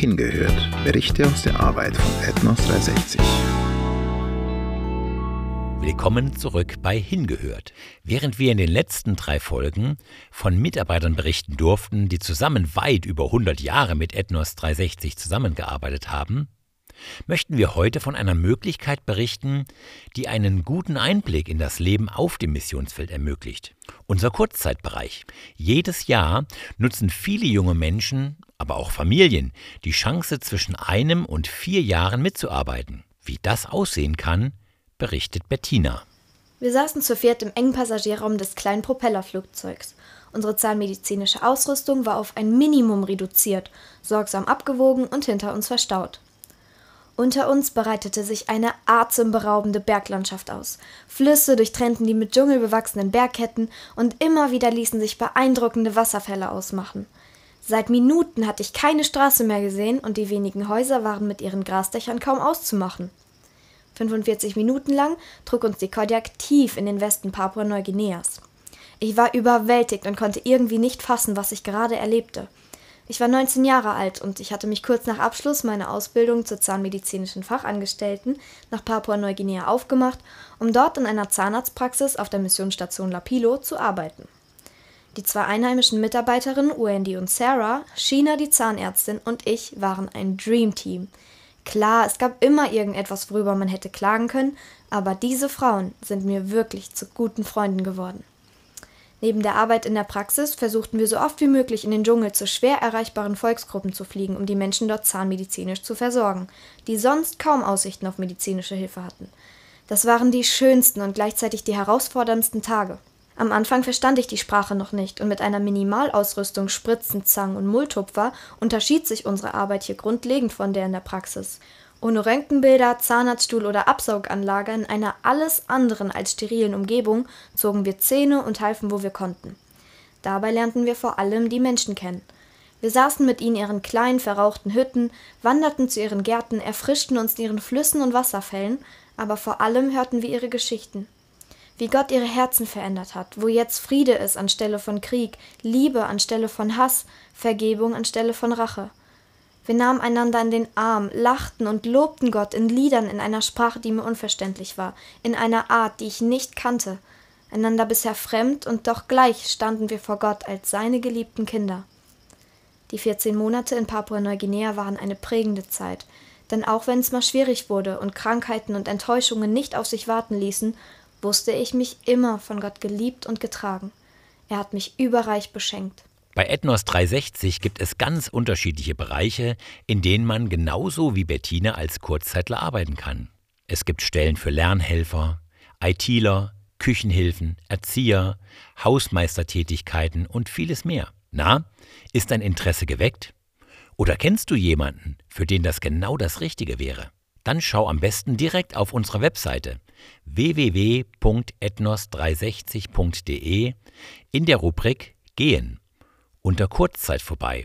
Hingehört. Berichte aus der Arbeit von Ethnos 360. Willkommen zurück bei Hingehört. Während wir in den letzten drei Folgen von Mitarbeitern berichten durften, die zusammen weit über 100 Jahre mit Ethnos 360 zusammengearbeitet haben, möchten wir heute von einer Möglichkeit berichten, die einen guten Einblick in das Leben auf dem Missionsfeld ermöglicht. Unser Kurzzeitbereich. Jedes Jahr nutzen viele junge Menschen, aber auch Familien, die Chance zwischen einem und vier Jahren mitzuarbeiten. Wie das aussehen kann, berichtet Bettina. Wir saßen zu viert im engen Passagierraum des kleinen Propellerflugzeugs. Unsere zahnmedizinische Ausrüstung war auf ein Minimum reduziert, sorgsam abgewogen und hinter uns verstaut. Unter uns bereitete sich eine atemberaubende Berglandschaft aus. Flüsse durchtrennten die mit Dschungel bewachsenen Bergketten und immer wieder ließen sich beeindruckende Wasserfälle ausmachen. Seit Minuten hatte ich keine Straße mehr gesehen und die wenigen Häuser waren mit ihren Grasdächern kaum auszumachen. 45 Minuten lang trug uns die Kodiak tief in den Westen Papua-Neuguineas. Ich war überwältigt und konnte irgendwie nicht fassen, was ich gerade erlebte. Ich war 19 Jahre alt und ich hatte mich kurz nach Abschluss meiner Ausbildung zur zahnmedizinischen Fachangestellten nach Papua-Neuguinea aufgemacht, um dort in einer Zahnarztpraxis auf der Missionsstation Lapilo zu arbeiten. Die zwei einheimischen Mitarbeiterinnen, Wendy und Sarah, Sheena die Zahnärztin und ich waren ein Dreamteam. Klar, es gab immer irgendetwas, worüber man hätte klagen können, aber diese Frauen sind mir wirklich zu guten Freunden geworden. Neben der Arbeit in der Praxis versuchten wir so oft wie möglich in den Dschungel zu schwer erreichbaren Volksgruppen zu fliegen, um die Menschen dort zahnmedizinisch zu versorgen, die sonst kaum Aussichten auf medizinische Hilfe hatten. Das waren die schönsten und gleichzeitig die herausforderndsten Tage. Am Anfang verstand ich die Sprache noch nicht und mit einer Minimalausrüstung Spritzen, Zangen und Mulltupfer unterschied sich unsere Arbeit hier grundlegend von der in der Praxis. Ohne Röntgenbilder, Zahnarztstuhl oder Absauganlage in einer alles anderen als sterilen Umgebung zogen wir Zähne und halfen, wo wir konnten. Dabei lernten wir vor allem die Menschen kennen. Wir saßen mit ihnen in ihren kleinen, verrauchten Hütten, wanderten zu ihren Gärten, erfrischten uns in ihren Flüssen und Wasserfällen, aber vor allem hörten wir ihre Geschichten. Wie Gott ihre Herzen verändert hat, wo jetzt Friede ist anstelle von Krieg, Liebe anstelle von Hass, Vergebung anstelle von Rache. Wir nahmen einander in den Arm, lachten und lobten Gott in Liedern in einer Sprache, die mir unverständlich war, in einer Art, die ich nicht kannte, einander bisher fremd und doch gleich standen wir vor Gott als seine geliebten Kinder. Die 14 Monate in Papua-Neuguinea waren eine prägende Zeit, denn auch wenn es mal schwierig wurde und Krankheiten und Enttäuschungen nicht auf sich warten ließen, wusste ich mich immer von Gott geliebt und getragen. Er hat mich überreich beschenkt. Bei Ethnos 360 gibt es ganz unterschiedliche Bereiche, in denen man genauso wie Bettina als Kurzzeitler arbeiten kann. Es gibt Stellen für Lernhelfer, ITler, Küchenhilfen, Erzieher, Hausmeistertätigkeiten und vieles mehr. Na, ist dein Interesse geweckt? Oder kennst du jemanden, für den das genau das Richtige wäre? Dann schau am besten direkt auf unserer Webseite www.ethnos360.de in der Rubrik Gehen unter Kurzzeit vorbei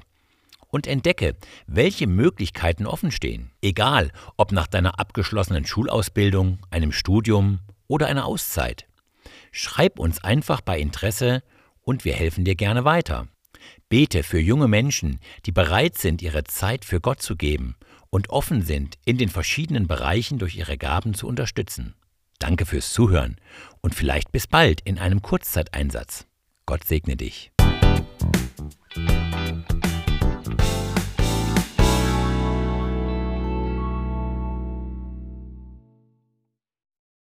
und entdecke, welche Möglichkeiten offen stehen. Egal, ob nach deiner abgeschlossenen Schulausbildung, einem Studium oder einer Auszeit. Schreib uns einfach bei Interesse und wir helfen dir gerne weiter. Bete für junge Menschen, die bereit sind, ihre Zeit für Gott zu geben und offen sind, in den verschiedenen Bereichen durch ihre Gaben zu unterstützen. Danke fürs Zuhören und vielleicht bis bald in einem Kurzzeiteinsatz. Gott segne dich.